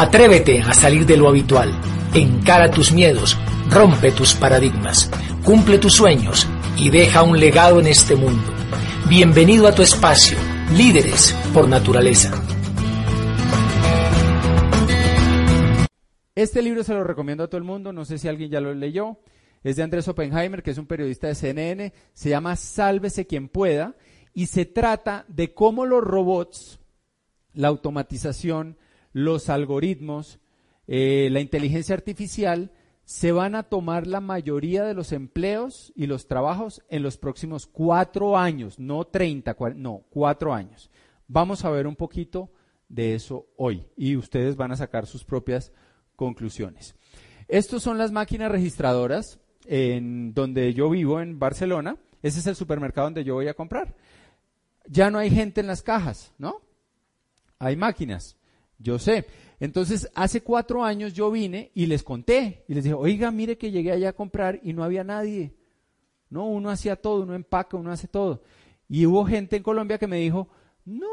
Atrévete a salir de lo habitual. Encara tus miedos, rompe tus paradigmas, cumple tus sueños y deja un legado en este mundo. Bienvenido a tu espacio, líderes por naturaleza. Este libro se lo recomiendo a todo el mundo, no sé si alguien ya lo leyó. Es de Andrés Oppenheimer, que es un periodista de CNN. Se llama Sálvese quien pueda y se trata de cómo los robots, la automatización, los algoritmos, eh, la inteligencia artificial se van a tomar la mayoría de los empleos y los trabajos en los próximos cuatro años, no 30, no, cuatro años. Vamos a ver un poquito de eso hoy y ustedes van a sacar sus propias conclusiones. Estas son las máquinas registradoras en donde yo vivo, en Barcelona. Ese es el supermercado donde yo voy a comprar. Ya no hay gente en las cajas, ¿no? Hay máquinas. Yo sé. Entonces, hace cuatro años yo vine y les conté y les dije, oiga, mire que llegué allá a comprar y no había nadie. No, uno hacía todo, uno empaca, uno hace todo. Y hubo gente en Colombia que me dijo, no,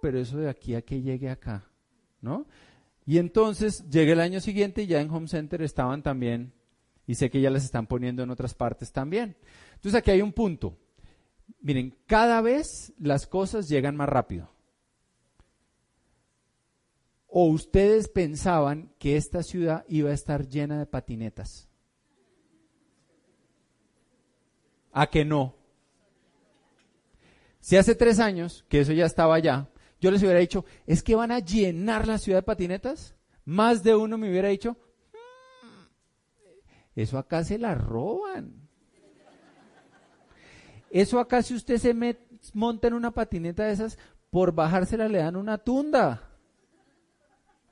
pero eso de aquí a que llegue acá, ¿no? Y entonces llegué el año siguiente y ya en Home Center estaban también, y sé que ya las están poniendo en otras partes también. Entonces aquí hay un punto. Miren, cada vez las cosas llegan más rápido. ¿O ustedes pensaban que esta ciudad iba a estar llena de patinetas? ¿A que no? Si hace tres años, que eso ya estaba allá, yo les hubiera dicho, ¿es que van a llenar la ciudad de patinetas? Más de uno me hubiera dicho, mm, eso acá se la roban. Eso acá si usted se monta en una patineta de esas, por bajársela le dan una tunda.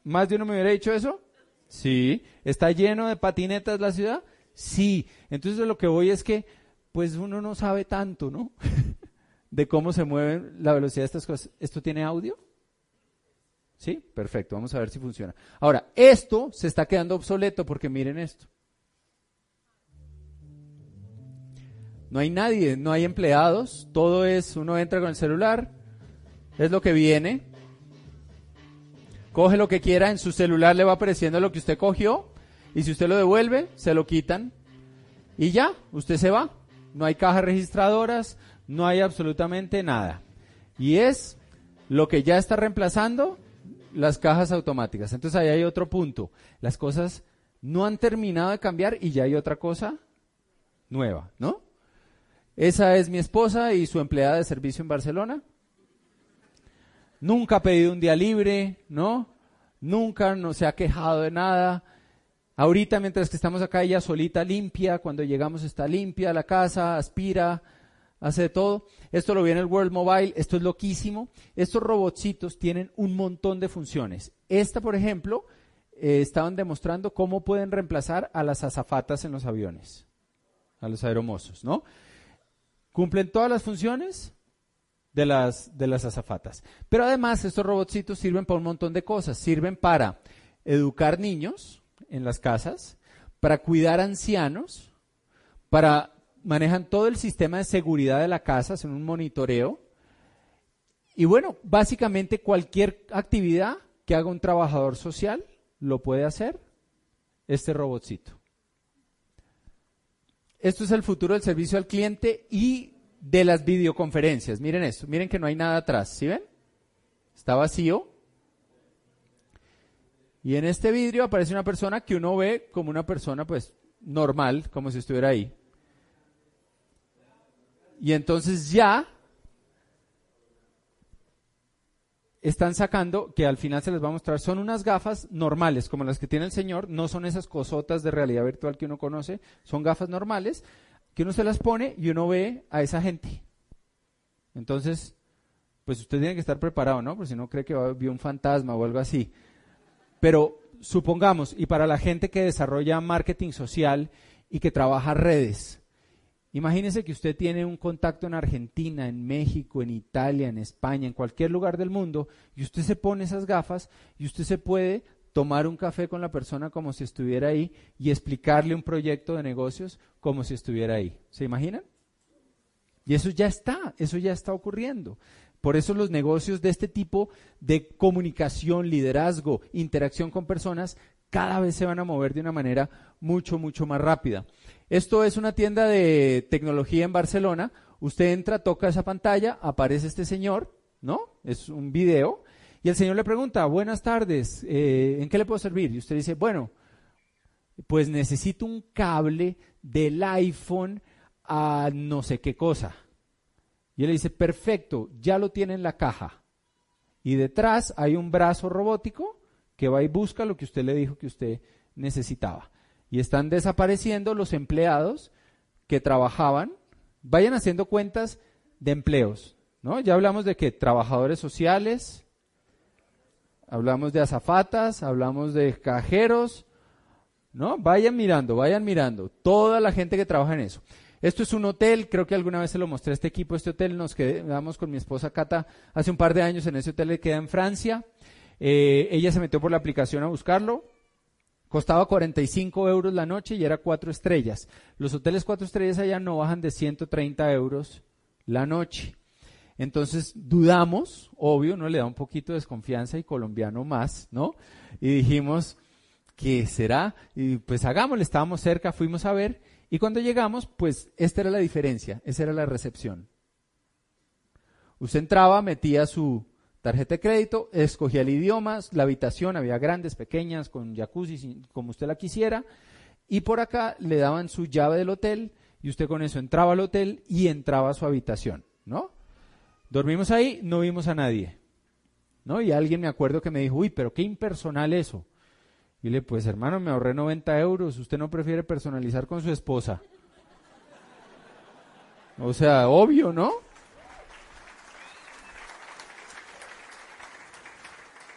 ¿Más de uno me hubiera dicho eso? Sí. ¿Está lleno de patinetas la ciudad? Sí. Entonces lo que voy es que, pues uno no sabe tanto, ¿no? de cómo se mueve la velocidad de estas cosas. ¿Esto tiene audio? ¿Sí? Perfecto. Vamos a ver si funciona. Ahora, esto se está quedando obsoleto porque miren esto. No hay nadie, no hay empleados, todo es, uno entra con el celular, es lo que viene, coge lo que quiera, en su celular le va apareciendo lo que usted cogió y si usted lo devuelve, se lo quitan y ya, usted se va. No hay cajas registradoras, no hay absolutamente nada. Y es lo que ya está reemplazando las cajas automáticas. Entonces ahí hay otro punto. Las cosas no han terminado de cambiar y ya hay otra cosa nueva, ¿no? Esa es mi esposa y su empleada de servicio en Barcelona nunca ha pedido un día libre, ¿no? Nunca no se ha quejado de nada. Ahorita, mientras que estamos acá, ella solita limpia, cuando llegamos está limpia la casa, aspira, hace de todo. Esto lo viene el World Mobile, esto es loquísimo. Estos robotcitos tienen un montón de funciones. Esta, por ejemplo, eh, estaban demostrando cómo pueden reemplazar a las azafatas en los aviones, a los aeromosos, ¿no? Cumplen todas las funciones, de las, de las azafatas. Pero además estos robotcitos sirven para un montón de cosas. Sirven para educar niños en las casas, para cuidar ancianos, para manejan todo el sistema de seguridad de la casa, hacen un monitoreo. Y bueno, básicamente cualquier actividad que haga un trabajador social lo puede hacer este robotcito. Esto es el futuro del servicio al cliente y de las videoconferencias. Miren esto, miren que no hay nada atrás, ¿sí ven? Está vacío. Y en este vidrio aparece una persona que uno ve como una persona pues normal, como si estuviera ahí. Y entonces ya están sacando, que al final se les va a mostrar, son unas gafas normales, como las que tiene el señor, no son esas cosotas de realidad virtual que uno conoce, son gafas normales, que uno se las pone y uno ve a esa gente. Entonces, pues usted tiene que estar preparado, ¿no? Porque si no cree que vio un fantasma o algo así. Pero supongamos, y para la gente que desarrolla marketing social y que trabaja redes, imagínese que usted tiene un contacto en Argentina, en México, en Italia, en España, en cualquier lugar del mundo, y usted se pone esas gafas y usted se puede tomar un café con la persona como si estuviera ahí y explicarle un proyecto de negocios como si estuviera ahí. ¿Se imaginan? Y eso ya está, eso ya está ocurriendo. Por eso los negocios de este tipo de comunicación, liderazgo, interacción con personas, cada vez se van a mover de una manera mucho, mucho más rápida. Esto es una tienda de tecnología en Barcelona. Usted entra, toca esa pantalla, aparece este señor, ¿no? Es un video. Y el señor le pregunta, buenas tardes, eh, ¿en qué le puedo servir? Y usted dice, bueno, pues necesito un cable del iPhone a no sé qué cosa. Y él le dice, perfecto, ya lo tiene en la caja. Y detrás hay un brazo robótico que va y busca lo que usted le dijo que usted necesitaba. Y están desapareciendo los empleados que trabajaban. Vayan haciendo cuentas de empleos. ¿no? Ya hablamos de que trabajadores sociales, hablamos de azafatas, hablamos de cajeros. ¿no? Vayan mirando, vayan mirando. Toda la gente que trabaja en eso. Esto es un hotel, creo que alguna vez se lo mostré a este equipo, este hotel nos quedamos con mi esposa Cata hace un par de años en ese hotel que queda en Francia. Eh, ella se metió por la aplicación a buscarlo. Costaba 45 euros la noche y era cuatro estrellas. Los hoteles cuatro estrellas allá no bajan de 130 euros la noche. Entonces dudamos, obvio, ¿no? Le da un poquito de desconfianza y colombiano más, ¿no? Y dijimos, ¿qué será? Y pues hagámosle, estábamos cerca, fuimos a ver y cuando llegamos, pues esta era la diferencia, esa era la recepción. Usted entraba, metía su tarjeta de crédito, escogía el idioma, la habitación, había grandes, pequeñas, con jacuzzi, como usted la quisiera, y por acá le daban su llave del hotel y usted con eso entraba al hotel y entraba a su habitación, ¿no? Dormimos ahí, no vimos a nadie, ¿no? Y alguien me acuerdo que me dijo, uy, pero qué impersonal eso. Y le, pues hermano, me ahorré 90 euros, usted no prefiere personalizar con su esposa. O sea, obvio, ¿no?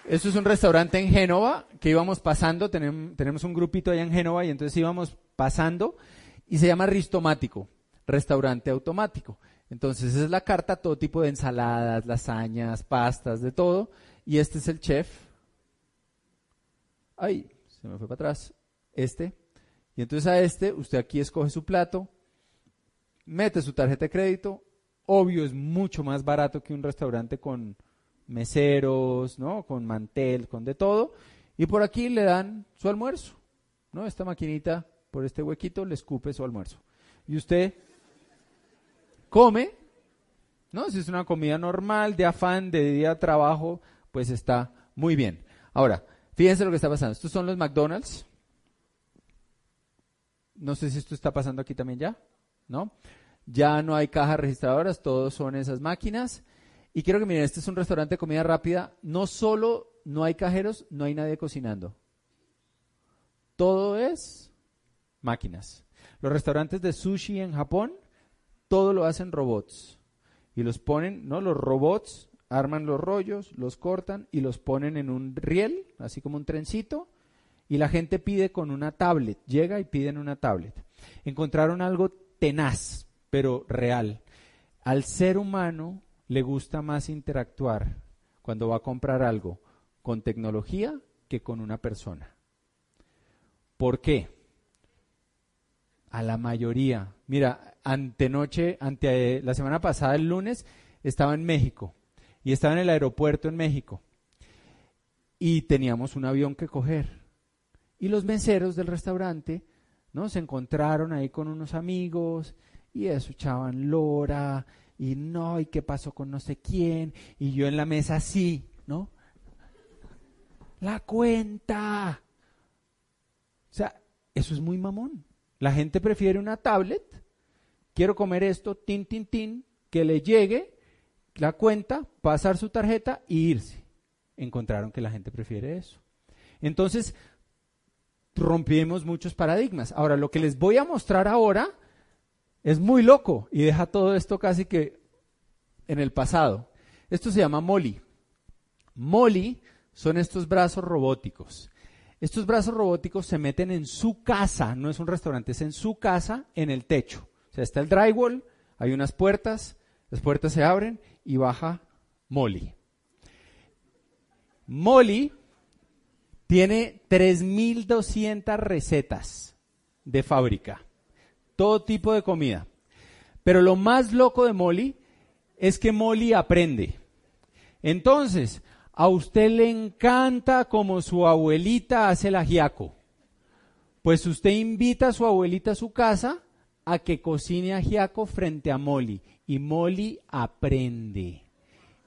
Esto es un restaurante en Génova que íbamos pasando, tenemos, un grupito allá en Génova y entonces íbamos pasando y se llama Ristomático, restaurante automático. Entonces es la carta, todo tipo de ensaladas, lasañas, pastas, de todo. Y este es el chef. Ay, se me fue para atrás, este, y entonces a este usted aquí escoge su plato, mete su tarjeta de crédito, obvio es mucho más barato que un restaurante con meseros, ¿no? Con mantel, con de todo, y por aquí le dan su almuerzo, ¿no? Esta maquinita por este huequito le escupe su almuerzo. Y usted come, ¿no? Si es una comida normal, de afán, de día de trabajo, pues está muy bien. Ahora, Fíjense lo que está pasando. Estos son los McDonald's. No sé si esto está pasando aquí también ya, ¿no? Ya no hay cajas registradoras, todos son esas máquinas. Y quiero que miren, este es un restaurante de comida rápida. No solo no hay cajeros, no hay nadie cocinando. Todo es máquinas. Los restaurantes de sushi en Japón, todo lo hacen robots. Y los ponen, ¿no? Los robots arman los rollos, los cortan y los ponen en un riel, así como un trencito, y la gente pide con una tablet, llega y piden una tablet. Encontraron algo tenaz, pero real. Al ser humano le gusta más interactuar cuando va a comprar algo con tecnología que con una persona. ¿Por qué? A la mayoría. Mira, antenoche, ante la semana pasada, el lunes, estaba en México y estaba en el aeropuerto en México y teníamos un avión que coger. Y los meseros del restaurante ¿no? se encontraron ahí con unos amigos y eso echaban lora y no, y qué pasó con no sé quién, y yo en la mesa así, ¿no? La cuenta. O sea, eso es muy mamón. La gente prefiere una tablet, quiero comer esto, tin, tin, tin, que le llegue la cuenta, pasar su tarjeta e irse. Encontraron que la gente prefiere eso. Entonces, rompimos muchos paradigmas. Ahora, lo que les voy a mostrar ahora es muy loco y deja todo esto casi que en el pasado. Esto se llama Molly. Molly son estos brazos robóticos. Estos brazos robóticos se meten en su casa, no es un restaurante, es en su casa, en el techo. O sea, está el drywall, hay unas puertas, las puertas se abren y baja Molly. Molly tiene 3.200 recetas de fábrica, todo tipo de comida. Pero lo más loco de Molly es que Molly aprende. Entonces, a usted le encanta como su abuelita hace el ajiaco. Pues usted invita a su abuelita a su casa a que cocine ajiaco frente a Molly. Y Molly aprende.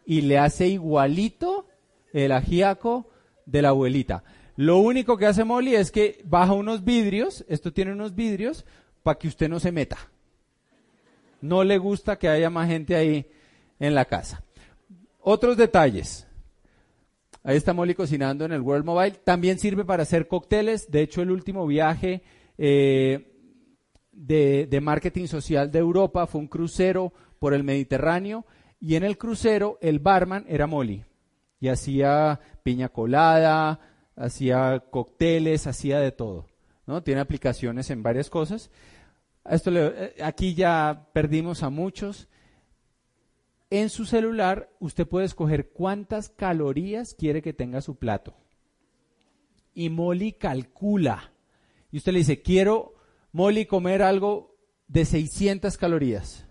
Y le hace igualito el ajiaco de la abuelita. Lo único que hace Molly es que baja unos vidrios, esto tiene unos vidrios, para que usted no se meta. No le gusta que haya más gente ahí en la casa. Otros detalles. Ahí está Molly cocinando en el World Mobile. También sirve para hacer cócteles. De hecho, el último viaje eh, de, marketing social de Europa fue un crucero por el Mediterráneo. Y en el crucero el barman era Molly. Y hacía piña colada, hacía cócteles, hacía de todo. ¿no? Tiene aplicaciones en varias cosas. Esto eh, aquí ya perdimos a muchos. En su celular usted puede escoger cuántas calorías quiere que tenga su plato. Y Molly calcula. Y usted le dice, quiero, Molly, comer algo de 600 calorías.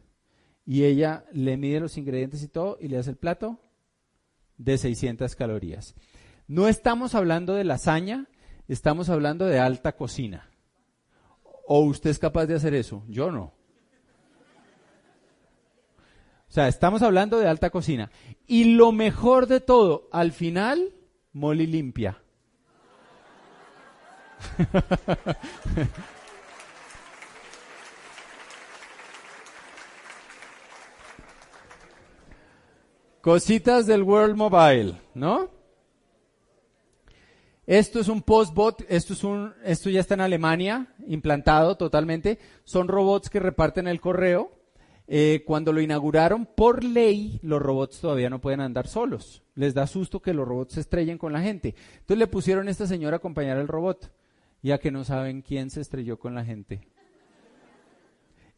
Y ella le mide los ingredientes y todo y le hace el plato de 600 calorías. No estamos hablando de lasaña, estamos hablando de alta cocina. ¿O usted es capaz de hacer eso? Yo no. O sea, estamos hablando de alta cocina. Y lo mejor de todo, al final, Molly limpia. Cositas del World Mobile, ¿no? Esto es un postbot, esto es un, esto ya está en Alemania, implantado totalmente. Son robots que reparten el correo. Eh, cuando lo inauguraron, por ley, los robots todavía no pueden andar solos. Les da susto que los robots se estrellen con la gente. Entonces le pusieron a esta señora a acompañar al robot, ya que no saben quién se estrelló con la gente.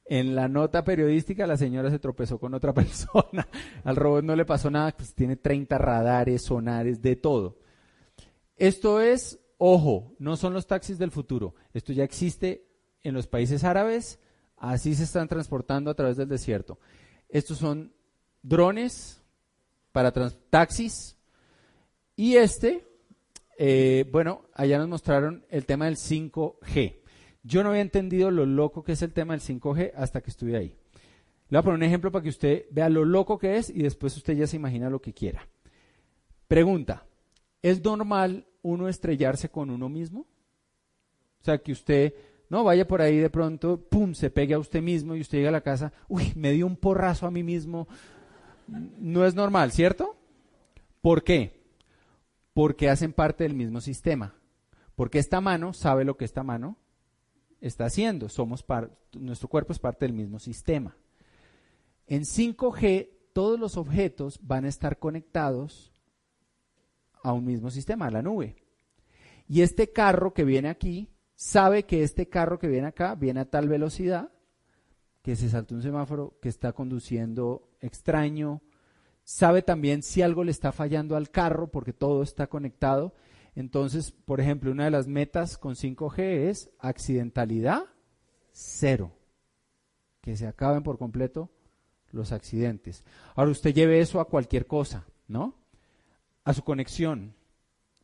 En la nota periodística la señora se tropezó con otra persona. Al robot no le pasó nada, pues tiene 30 radares, sonares, de todo. Esto es, ojo, no son los taxis del futuro. Esto ya existe en los países árabes, así se están transportando a través del desierto. Estos son drones para taxis. Y este, eh, bueno, allá nos mostraron el tema del 5G. Yo no había entendido lo loco que es el tema del 5G hasta que estuve ahí. Le voy a poner un ejemplo para que usted vea lo loco que es y después usted ya se imagina lo que quiera. Pregunta, ¿es normal uno estrellarse con uno mismo? O sea, que usted no vaya por ahí de pronto, pum, se pegue a usted mismo y usted llega a la casa, uy, me dio un porrazo a mí mismo. No es normal, ¿cierto? ¿Por qué? Porque hacen parte del mismo sistema. Porque esta mano sabe lo que esta mano está haciendo. Somos nuestro cuerpo es parte del mismo sistema. En 5G, todos los objetos van a estar conectados a un mismo sistema, a la nube. Y este carro que viene aquí sabe que este carro que viene acá viene a tal velocidad que se saltó un semáforo, que está conduciendo extraño. Sabe también si algo le está fallando al carro porque todo está conectado entonces, por ejemplo, una de las metas con 5G es accidentalidad cero. Que se acaben por completo los accidentes. Ahora usted lleve eso a cualquier cosa, ¿no? A su conexión.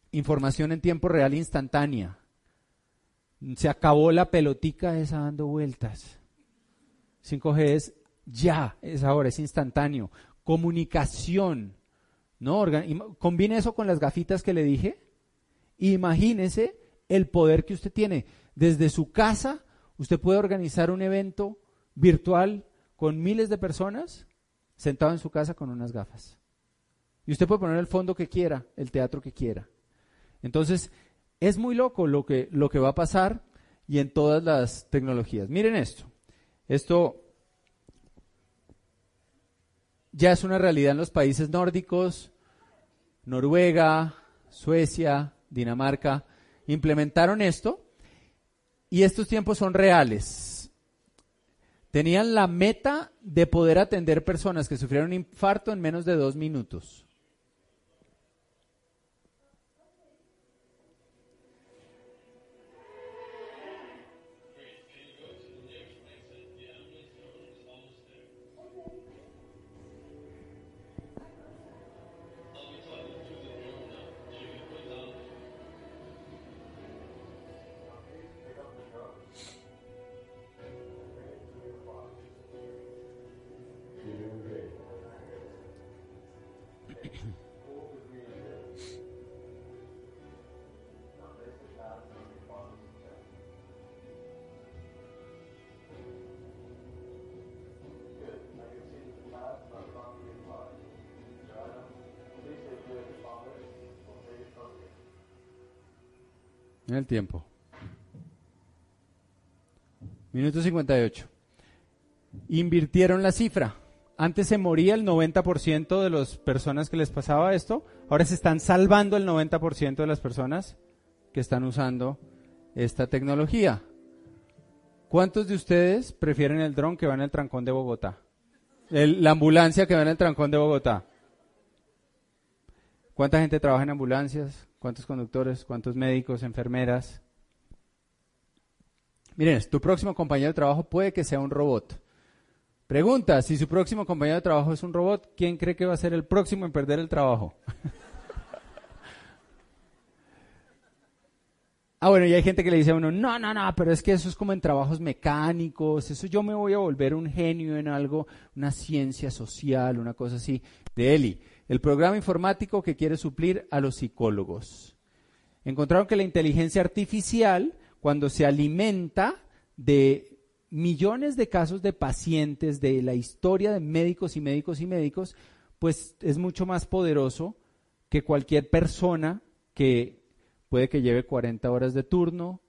Información en tiempo real instantánea. Se acabó la pelotica esa dando vueltas. 5G es ya, es ahora, es instantáneo. Comunicación. ¿No? Combine eso con las gafitas que le dije Imagínese el poder que usted tiene. Desde su casa, usted puede organizar un evento virtual con miles de personas sentado en su casa con unas gafas. Y usted puede poner el fondo que quiera, el teatro que quiera. Entonces, es muy loco lo que, lo que va a pasar y en todas las tecnologías. Miren esto. Esto ya es una realidad en los países nórdicos, Noruega, Suecia, Dinamarca, implementaron esto y estos tiempos son reales. Tenían la meta de poder atender personas que sufrieron un infarto en menos de dos minutos. En el tiempo. Minuto 58. Invirtieron la cifra. Antes se moría el 90% de las personas que les pasaba esto. Ahora se están salvando el 90% de las personas que están usando esta tecnología. ¿Cuántos de ustedes prefieren el dron que va en el trancón de Bogotá? la ambulancia que va en el trancón de Bogotá. ¿Cuánta gente trabaja en ambulancias? ¿Cuántos conductores? ¿Cuántos médicos? ¿Enfermeras? Miren, tu próximo compañero de trabajo puede que sea un robot. Pregunta, si su próximo compañero de trabajo es un robot, ¿quién cree que va a ser el próximo en perder el trabajo? ah, bueno, y hay gente que le dice a uno, no, no, no, pero es que eso es como en trabajos mecánicos, eso yo me voy a volver un genio en algo, una ciencia social, una cosa así. De Eli, el programa informático que quiere suplir a los psicólogos. Encontraron que la inteligencia artificial, cuando se alimenta de millones de casos de pacientes, de la historia de médicos y médicos y médicos, pues es mucho más poderoso que cualquier persona que puede que lleve 40 horas de turno,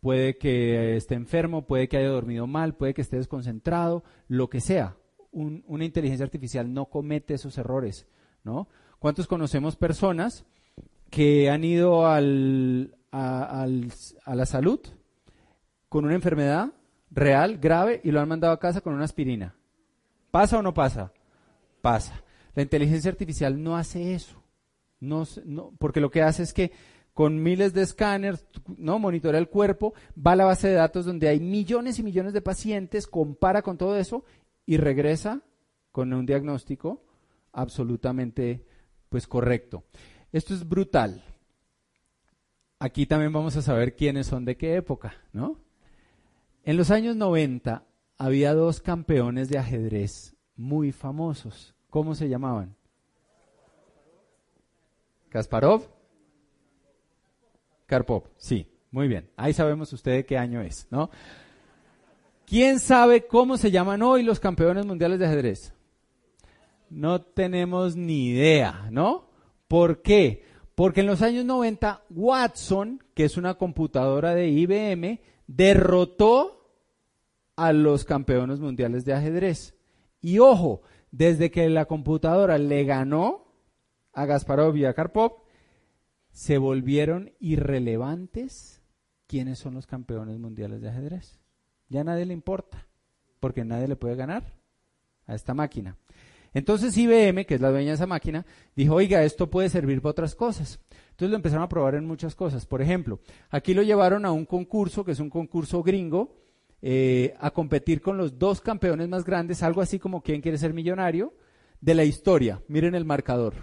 puede que esté enfermo, puede que haya dormido mal, puede que esté desconcentrado, lo que sea. una inteligencia artificial no comete esos errores. ¿No? ¿Cuántos conocemos personas que han ido al, a, la salud con una enfermedad real, grave, y lo han mandado a casa con una aspirina? ¿Pasa o no pasa? Pasa. La inteligencia artificial no hace eso. No, porque lo que hace es que con miles de escáneres, ¿no? monitorea el cuerpo, va a la base de datos donde hay millones y millones de pacientes, compara con todo eso y regresa con un diagnóstico absolutamente pues correcto. Esto es brutal. Aquí también vamos a saber quiénes son de qué época, ¿no? En los años 90 había dos campeones de ajedrez muy famosos. ¿Cómo se llamaban? Kasparov. Karpov, sí, muy bien. Ahí sabemos usted de qué año es, ¿no? ¿Quién sabe cómo se llaman hoy los campeones mundiales de ajedrez? No tenemos ni idea, ¿no? ¿Por qué? Porque en los años 90 Watson, que es una computadora de IBM, derrotó a los campeones mundiales de ajedrez. Y ojo, desde que la computadora le ganó a Gasparov y a Karpov, se volvieron irrelevantes quiénes son los campeones mundiales de ajedrez. Ya nadie le importa, porque nadie le puede ganar a esta máquina. Entonces IBM, que es la dueña de esa máquina, dijo, oiga, esto puede servir para otras cosas. Entonces lo empezaron a probar en muchas cosas. Por ejemplo, aquí lo llevaron a un concurso, que es un concurso gringo, eh, a competir con los dos campeones más grandes, algo así como quién quiere ser millonario, de la historia. Miren el marcador.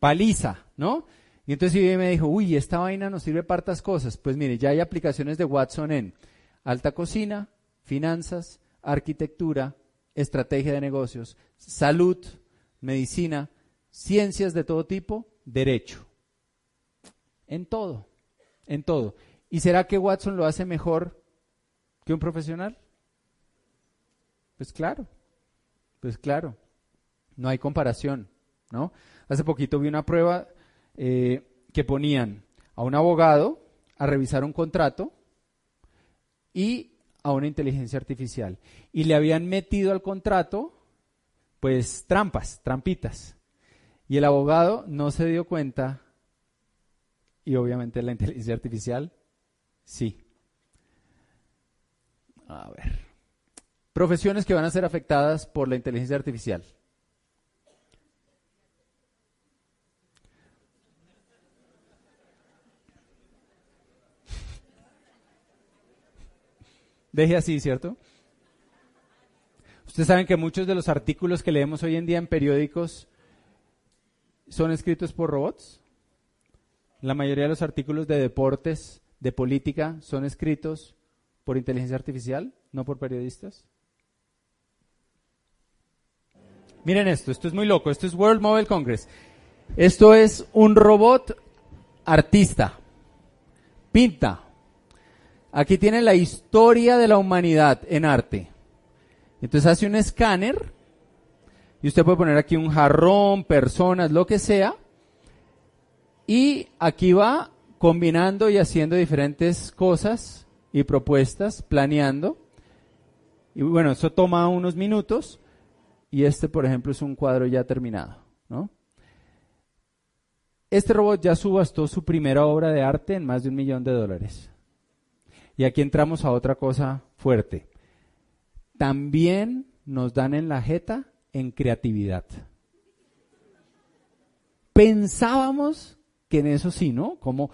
Paliza, ¿no? Y entonces IBM dijo, uy, esta vaina nos sirve para hartas cosas. Pues mire, ya hay aplicaciones de Watson en alta cocina, finanzas, arquitectura, estrategia de negocios, salud, medicina, ciencias de todo tipo, derecho. En todo, en todo. ¿Y será que Watson lo hace mejor que un profesional? Pues claro, pues claro, no hay comparación, ¿no? Hace poquito vi una prueba eh, que ponían a un abogado a revisar un contrato y a una inteligencia artificial. Y le habían metido al contrato, pues, trampas, trampitas. Y el abogado no se dio cuenta, y obviamente la inteligencia artificial, sí. A ver. Profesiones que van a ser afectadas por la inteligencia artificial. Deje así, ¿cierto? Ustedes saben que muchos de los artículos que leemos hoy en día en periódicos son escritos por robots. La mayoría de los artículos de deportes, de política, son escritos por inteligencia artificial, no por periodistas. Miren esto, esto es muy loco, esto es World Mobile Congress. Esto es un robot artista. Pinta. Aquí tiene la historia de la humanidad en arte. Entonces hace un escáner y usted puede poner aquí un jarrón, personas, lo que sea. Y aquí va combinando y haciendo diferentes cosas y propuestas, planeando. Y bueno, eso toma unos minutos y este, por ejemplo, es un cuadro ya terminado, ¿no? Este robot ya subastó su primera obra de arte en más de un millón de dólares. Y aquí entramos a otra cosa fuerte. También nos dan en la jeta en creatividad. Pensábamos que en eso sí, ¿no? Como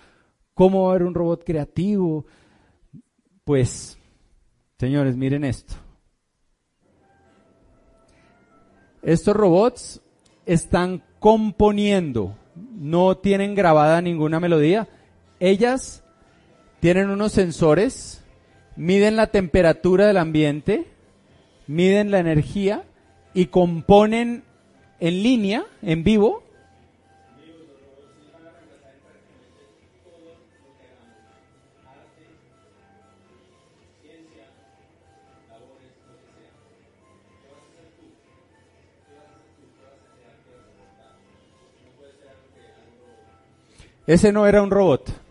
¿Cómo va a haber un robot creativo? Pues, señores, miren esto. Estos robots están componiendo, no tienen grabada ninguna melodía. Ellas tienen unos sensores, miden la temperatura del ambiente, miden la energía y componen en línea, en vivo, Ese no era un robot.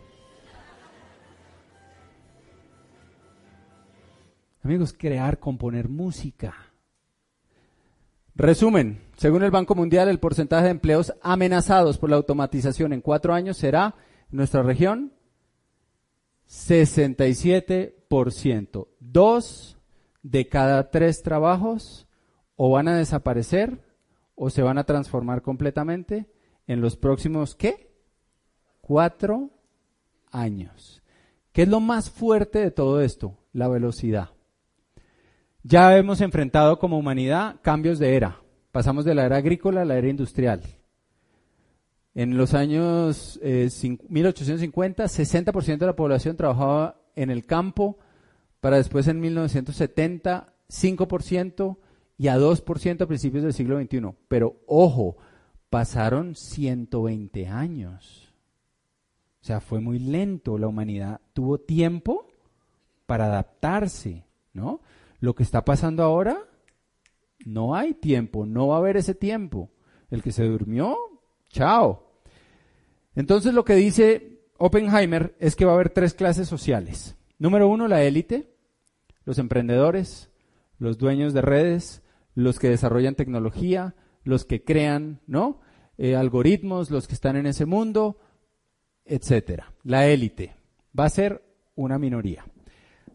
Amigos, crear, componer música. Resumen, según el Banco Mundial, el porcentaje de empleos amenazados por la automatización en cuatro años será, en nuestra región, 67%. Dos de cada tres trabajos o van a desaparecer o se van a transformar completamente en los próximos, ¿qué? Cuatro años. ¿Qué es lo más fuerte de todo esto? La velocidad. Ya hemos enfrentado como humanidad cambios de era. Pasamos de la era agrícola a la era industrial. En los años 1850, eh, 60% de la población trabajaba en el campo, para después en 1970, 5% y a 2% a principios del siglo XXI. Pero ojo, pasaron 120 años. O sea, fue muy lento. La humanidad tuvo tiempo para adaptarse, ¿no? Lo que está pasando ahora, no hay tiempo, no va a haber ese tiempo. El que se durmió, chao. Entonces lo que dice Oppenheimer es que va a haber tres clases sociales. Número uno, la élite, los emprendedores, los dueños de redes, los que desarrollan tecnología, los que crean, ¿no? Eh, algoritmos, los que están en ese mundo, etcétera. La élite va a ser una minoría.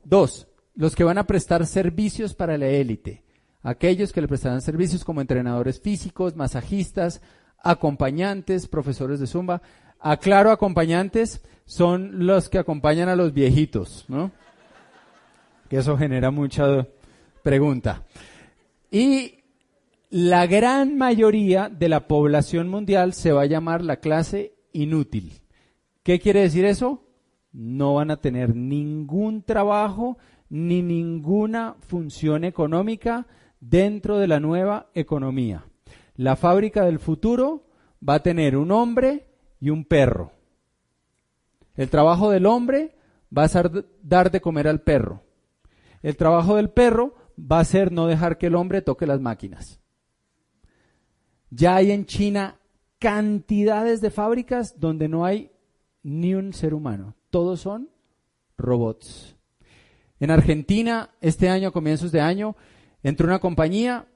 Dos, los que van a prestar servicios para la élite. Aquellos que le prestarán servicios como entrenadores físicos, masajistas, acompañantes, profesores de zumba. Aclaro, acompañantes son los que acompañan a los viejitos, ¿no? Que eso genera mucha pregunta. Y la gran mayoría de la población mundial se va a llamar la clase inútil. ¿Qué quiere decir eso? No van a tener ningún trabajo ni ninguna función económica dentro de la nueva economía. La fábrica del futuro va a tener un hombre y un perro. El trabajo del hombre va a ser dar de comer al perro. El trabajo del perro va a ser no dejar que el hombre toque las máquinas. Ya hay en China cantidades de fábricas donde no hay ni un ser humano. Todos son robots. En Argentina, este año, a comienzos de año, entró una compañía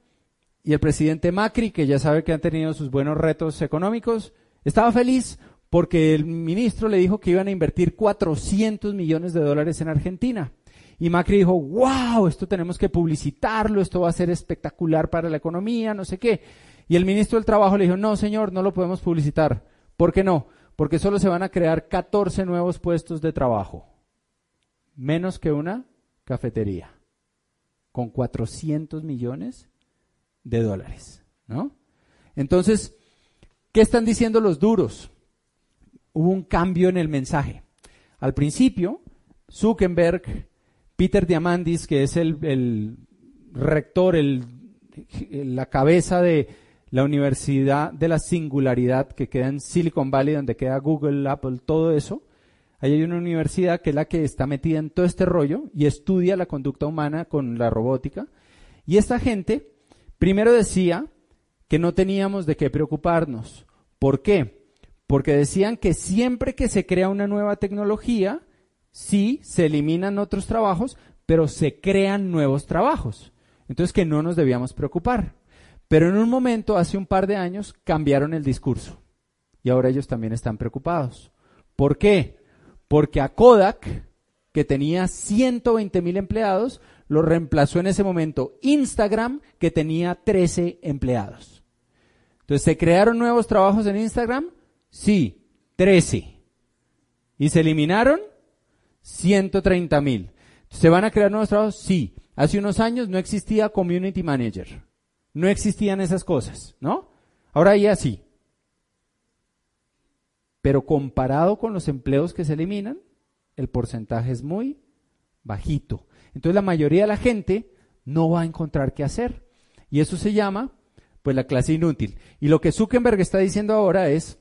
y el presidente Macri, que ya sabe que han tenido sus buenos retos económicos, estaba feliz porque el ministro le dijo que iban a invertir 400 millones de dólares en Argentina. Y Macri dijo, wow, esto tenemos que publicitarlo, esto va a ser espectacular para la economía, no sé qué. Y el ministro del Trabajo le dijo, no, señor, no lo podemos publicitar. ¿Por qué no? porque solo se van a crear 14 nuevos puestos de trabajo, menos que una cafetería, con 400 millones de dólares, ¿no? Entonces, ¿qué están diciendo los duros? Hubo un cambio en el mensaje. Al principio, Zuckerberg, Peter Diamandis, que es el, rector, la cabeza de la Universidad de la Singularidad que queda en Silicon Valley, donde queda Google, Apple, todo eso. Ahí hay una universidad que es la que está metida en todo este rollo y estudia la conducta humana con la robótica. Y esta gente primero decía que no teníamos de qué preocuparnos. ¿Por qué? Porque decían que siempre que se crea una nueva tecnología, sí, se eliminan otros trabajos, pero se crean nuevos trabajos. Entonces que no nos debíamos preocupar. Pero en un momento, hace un par de años, cambiaron el discurso. Y ahora ellos también están preocupados. ¿Por qué? Porque a Kodak, que tenía 120 mil empleados, lo reemplazó en ese momento Instagram, que tenía 13 empleados. Entonces, ¿se crearon nuevos trabajos en Instagram? Sí, 13. ¿Y se eliminaron? 130 mil. ¿Se van a crear nuevos trabajos? Sí. Hace unos años no existía Community Manager. No existían esas cosas, ¿no? Ahora ya sí. Pero comparado con los empleos que se eliminan, el porcentaje es muy bajito. Entonces la mayoría de la gente no va a encontrar qué hacer. Y eso se llama, pues, la clase inútil. Y lo que Zuckerberg está diciendo ahora es,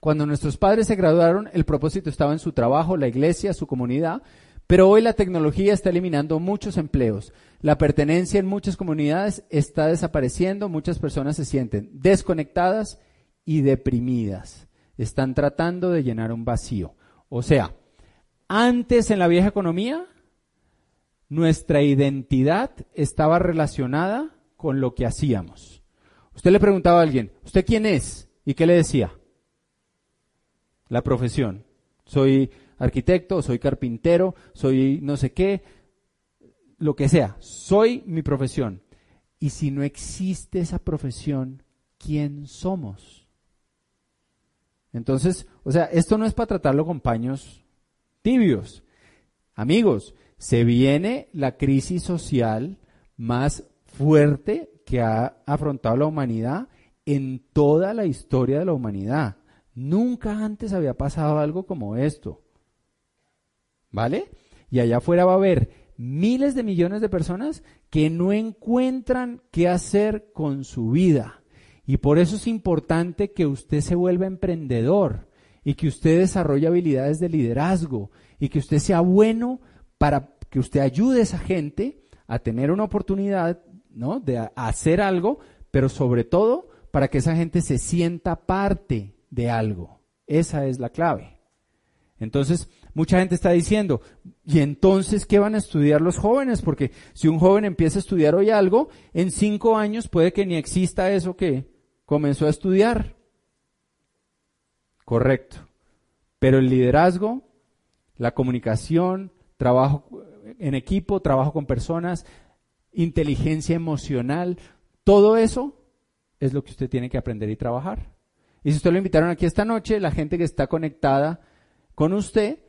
cuando nuestros padres se graduaron, el propósito estaba en su trabajo, la iglesia, su comunidad, pero hoy la tecnología está eliminando muchos empleos. La pertenencia en muchas comunidades está desapareciendo, muchas personas se sienten desconectadas y deprimidas. Están tratando de llenar un vacío. O sea, antes en la vieja economía, nuestra identidad estaba relacionada con lo que hacíamos. Usted le preguntaba a alguien, ¿usted quién es? ¿Y qué le decía? La profesión. Soy arquitecto, soy carpintero, soy no sé qué, lo que sea, soy mi profesión. Y si no existe esa profesión, ¿quién somos? Entonces, o sea, esto no es para tratarlo con paños tibios. Amigos, se viene la crisis social más fuerte que ha afrontado la humanidad en toda la historia de la humanidad. Nunca antes había pasado algo como esto. ¿Vale? Y allá afuera va a haber miles de millones de personas que no encuentran qué hacer con su vida. Y por eso es importante que usted se vuelva emprendedor y que usted desarrolle habilidades de liderazgo y que usted sea bueno para que usted ayude a esa gente a tener una oportunidad, ¿no? De hacer algo, pero sobre todo para que esa gente se sienta parte de algo. Esa es la clave. Entonces, mucha gente está diciendo, ¿y entonces qué van a estudiar los jóvenes? Porque si un joven empieza a estudiar hoy algo, en cinco años puede que ni exista eso que comenzó a estudiar. Correcto. Pero el liderazgo, la comunicación, trabajo en equipo, trabajo con personas, inteligencia emocional, todo eso es lo que usted tiene que aprender y trabajar. Y si usted lo invitaron aquí esta noche, la gente que está conectada con usted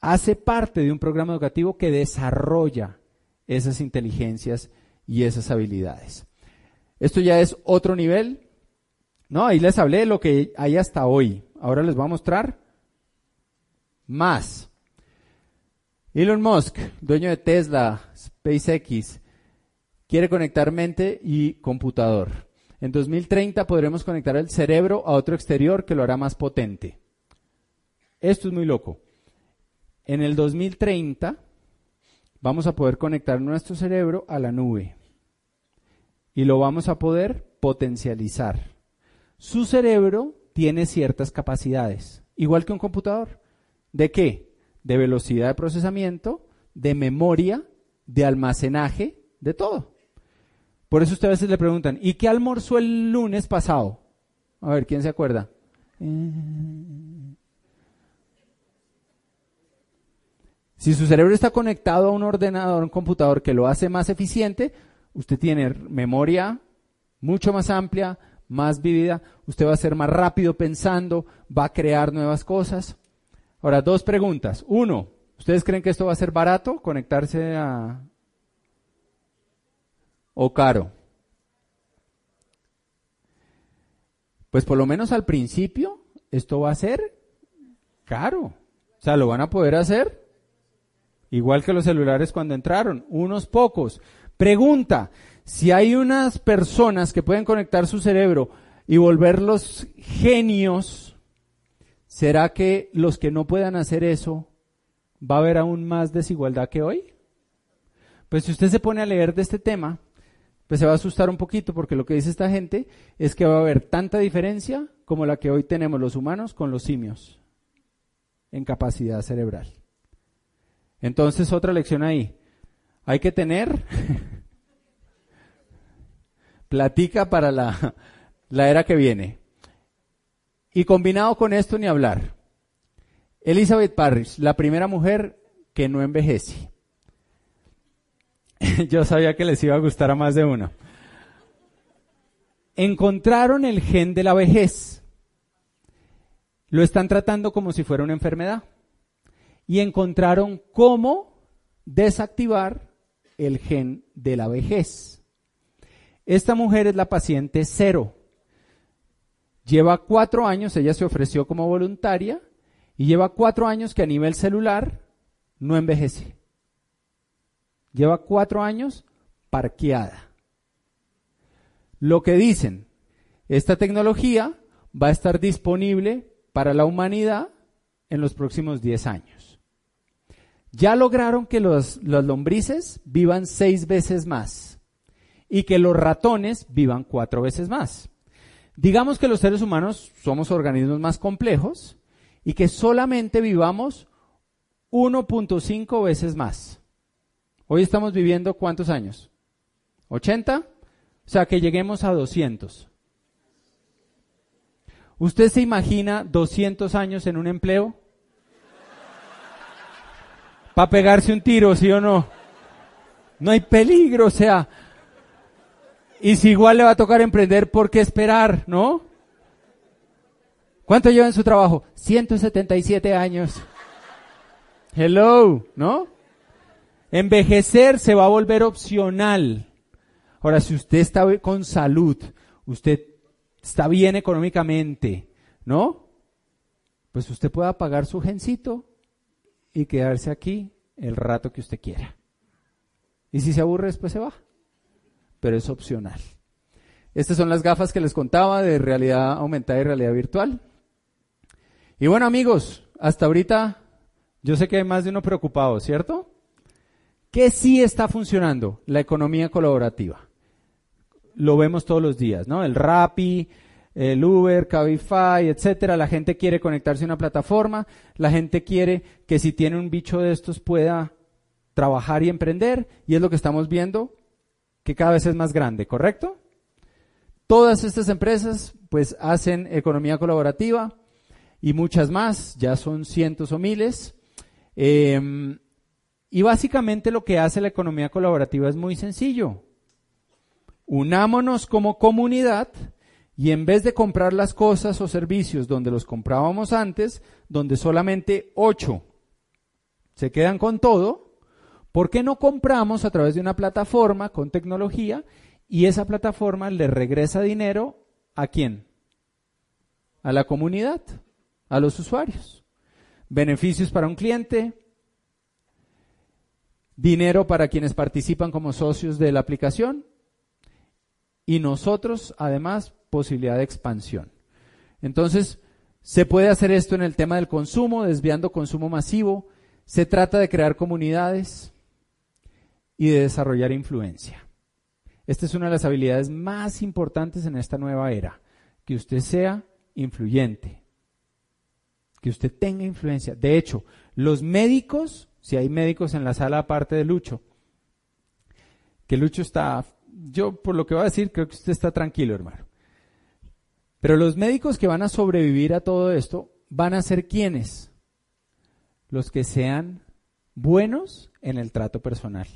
hace parte de un programa educativo que desarrolla esas inteligencias y esas habilidades. Esto ya es otro nivel. No, ahí les hablé de lo que hay hasta hoy. Ahora les voy a mostrar más. Elon Musk, dueño de Tesla, SpaceX, quiere conectar mente y computador. En 2030 podremos conectar el cerebro a otro exterior que lo hará más potente. Esto es muy loco. En el 2030 vamos a poder conectar nuestro cerebro a la nube y lo vamos a poder potencializar. Su cerebro tiene ciertas capacidades, igual que un computador. ¿De qué? De velocidad de procesamiento, de memoria, de almacenaje, de todo. Por eso ustedes a veces le preguntan, ¿y qué almorzó el lunes pasado? A ver, ¿quién se acuerda? Si su cerebro está conectado a un ordenador, un computador que lo hace más eficiente, usted tiene memoria mucho más amplia, más vívida, usted va a ser más rápido pensando, va a crear nuevas cosas. Ahora, dos preguntas. Uno, ¿ustedes creen que esto va a ser barato, conectarse a... o caro? Pues por lo menos al principio, esto va a ser caro. O sea, lo van a poder hacer Igual que los celulares cuando entraron, unos pocos. Pregunta, Si hay unas personas que pueden conectar su cerebro y volverlos genios, ¿será que los que no puedan hacer eso va a haber aún más desigualdad que hoy? Pues si usted se pone a leer de este tema, pues se va a asustar un poquito porque lo que dice esta gente es que va a haber tanta diferencia como la que hoy tenemos los humanos con los simios en capacidad cerebral. Entonces, otra lección ahí. Hay que tener platica para la, la era que viene. Y combinado con esto, ni hablar. Elizabeth Parrish, la primera mujer que no envejece. Yo sabía que les iba a gustar a más de uno. Encontraron el gen de la vejez. Lo están tratando como si fuera una enfermedad. Y encontraron cómo desactivar el gen de la vejez. Esta mujer es la paciente cero. Lleva cuatro años, ella se ofreció como voluntaria, y lleva cuatro años que a nivel celular no envejece. Lleva cuatro años parqueada. Lo que dicen, esta tecnología va a estar disponible para la humanidad en los próximos 10 años. Ya lograron que los, las lombrices vivan seis veces más y que los ratones vivan cuatro veces más. Digamos que los seres humanos somos organismos más complejos y que solamente vivamos 1.5 veces más. Hoy estamos viviendo cuántos años? ¿80? O sea, que lleguemos a 200. ¿Usted se imagina 200 años en un empleo? Para pegarse un tiro, ¿sí o no? No hay peligro, o sea. Y si igual le va a tocar emprender, ¿por qué esperar, no? ¿Cuánto lleva en su trabajo? 177 años. Hello, ¿no? Envejecer se va a volver opcional. Ahora, si usted está con salud, usted está bien económicamente, ¿no? Pues usted puede apagar su gencito y quedarse aquí el rato que usted quiera. Y si se aburre, después se va. Pero es opcional. Estas son las gafas que les contaba de realidad aumentada y realidad virtual. Y bueno, amigos, hasta ahorita yo sé que hay más de uno preocupado, ¿cierto? ¿Qué sí está funcionando? La economía colaborativa. Lo vemos todos los días, ¿no? El Rappi, el Uber, Cabify, etcétera. La gente quiere conectarse a una plataforma. La gente quiere que si tiene un bicho de estos pueda trabajar y emprender. Y es lo que estamos viendo que cada vez es más grande, ¿correcto? Todas estas empresas pues hacen economía colaborativa y muchas más, ya son cientos o miles. Eh, y básicamente lo que hace la economía colaborativa es muy sencillo. Unámonos como comunidad y en vez de comprar las cosas o servicios donde los comprábamos antes, donde solamente ocho se quedan con todo, ¿por qué no compramos a través de una plataforma con tecnología y esa plataforma le regresa dinero a quién? A la comunidad, a los usuarios. Beneficios para un cliente, dinero para quienes participan como socios de la aplicación y nosotros además posibilidad de expansión. Entonces, se puede hacer esto en el tema del consumo, desviando consumo masivo, se trata de crear comunidades y de desarrollar influencia. Esta es una de las habilidades más importantes en esta nueva era, que usted sea influyente, que usted tenga influencia. De hecho, los médicos si hay médicos en la sala aparte de Lucho, que Lucho está, yo por lo que voy a decir, creo que usted está tranquilo, hermano. Pero los médicos que van a sobrevivir a todo esto van a ser quienes? Los que sean buenos en el trato personal.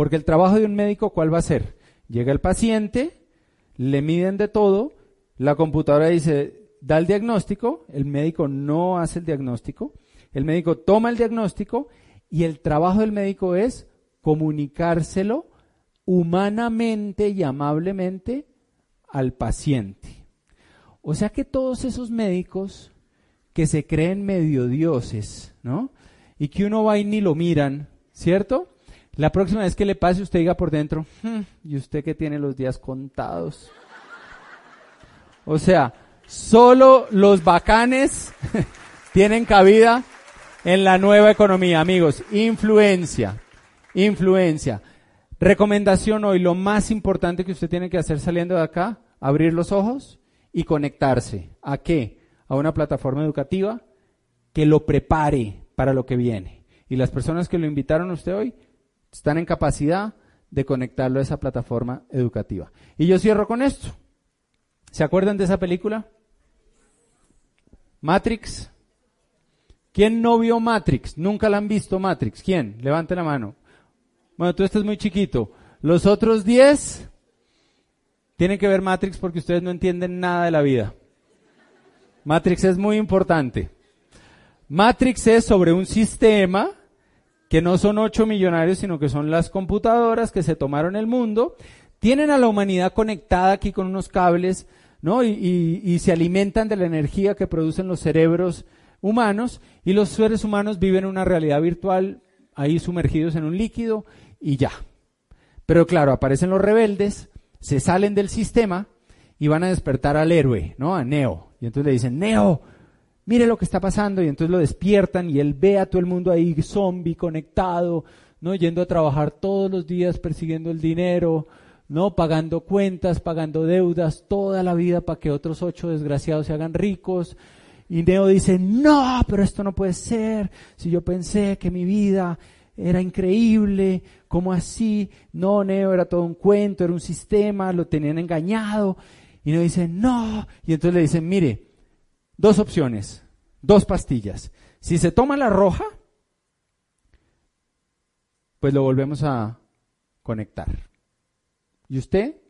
Porque el trabajo de un médico, ¿cuál va a ser? Llega el paciente, le miden de todo, la computadora dice, da el diagnóstico, el médico no hace el diagnóstico, el médico toma el diagnóstico y el trabajo del médico es comunicárselo humanamente y amablemente al paciente. O sea que todos esos médicos que se creen medio dioses, ¿no? Y que uno va y ni lo miran, ¿cierto? La próxima vez que le pase, usted diga por dentro, "Hmm, ¿y usted que tiene los días contados? O sea, solo los bacanes tienen cabida en la nueva economía, amigos. Influencia, influencia. Recomendación hoy, lo más importante que usted tiene que hacer saliendo de acá, abrir los ojos y conectarse. ¿A qué? A una plataforma educativa que lo prepare para lo que viene. Y las personas que lo invitaron a usted hoy están en capacidad de conectarlo a esa plataforma educativa. Y yo cierro con esto. ¿Se acuerdan de esa película? Matrix. ¿Quién no vio Matrix? Nunca la han visto Matrix. ¿Quién? Levante la mano. Bueno, tú estás muy chiquito. Los otros 10 tienen que ver Matrix porque ustedes no entienden nada de la vida. Matrix es muy importante. Matrix es sobre un sistema que no son ocho millonarios, sino que son las computadoras que se tomaron el mundo, tienen a la humanidad conectada aquí con unos cables, ¿no? Y, y, y se alimentan de la energía que producen los cerebros humanos, y los seres humanos viven una realidad virtual ahí sumergidos en un líquido y ya. Pero claro, aparecen los rebeldes, se salen del sistema y van a despertar al héroe, ¿no? A Neo. Y entonces le dicen, Neo, mire lo que está pasando, y entonces lo despiertan y él ve a todo el mundo ahí zombie, conectado, ¿no? Yendo a trabajar todos los días persiguiendo el dinero, ¿no? Pagando cuentas, pagando deudas, toda la vida para que otros ocho desgraciados se hagan ricos. Y Neo dice, no, pero esto no puede ser, si yo pensé que mi vida era increíble, ¿cómo así? No, Neo, era todo un cuento, era un sistema, lo tenían engañado. Y Neo dice, no. Y entonces le dicen, mire, dos opciones, dos pastillas. Si se toma la roja, pues lo volvemos a conectar. Y usted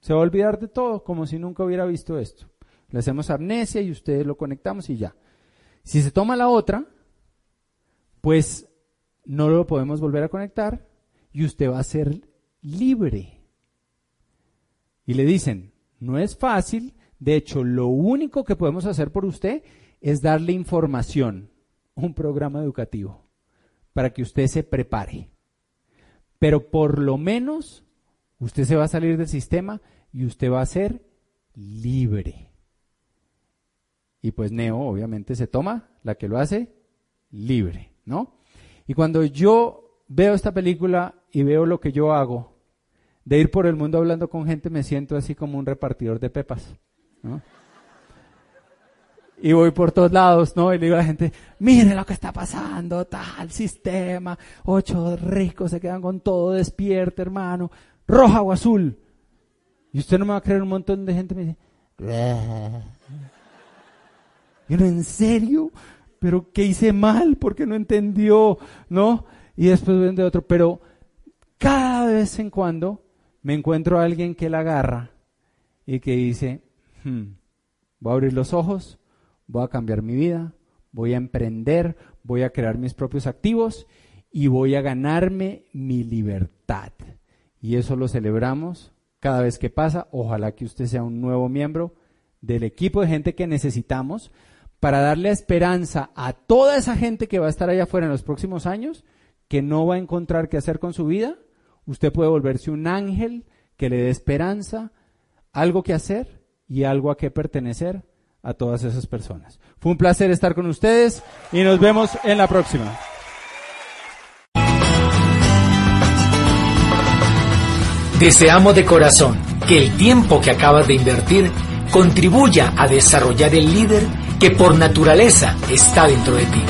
se va a olvidar de todo, como si nunca hubiera visto esto. Le hacemos amnesia y ustedes lo conectamos y ya. Si se toma la otra, pues no lo podemos volver a conectar y usted va a ser libre. Y le dicen, no es fácil, de hecho, lo único que podemos hacer por usted es darle información, un programa educativo, para que usted se prepare. Pero por lo menos usted se va a salir del sistema y usted va a ser libre. Y pues Neo obviamente se toma la que lo hace libre, ¿no? Y cuando yo veo esta película y veo lo que yo hago, de ir por el mundo hablando con gente, me siento así como un repartidor de pepas. ¿No? Y voy por todos lados, ¿no? Y le digo a la gente, mire lo que está pasando, tal sistema, ocho ricos se quedan con todo despierto, hermano, roja o azul. Y usted no me va a creer, un montón de gente me dice, y no, ¿en serio? ¿Pero qué hice mal? porque no entendió? ¿No? Y después ven de otro, pero cada vez en cuando me encuentro a alguien que la agarra y que dice, hmm, voy a abrir los ojos, voy a cambiar mi vida, voy a emprender, voy a crear mis propios activos y voy a ganarme mi libertad. Y eso lo celebramos cada vez que pasa. Ojalá que usted sea un nuevo miembro del equipo de gente que necesitamos para darle esperanza a toda esa gente que va a estar allá afuera en los próximos años, que no va a encontrar qué hacer con su vida. Usted puede volverse un ángel que le dé esperanza, algo que hacer y algo a qué pertenecer a todas esas personas. Fue un placer estar con ustedes y nos vemos en la próxima. Deseamos de corazón que el tiempo que acabas de invertir contribuya a desarrollar el líder que por naturaleza está dentro de ti.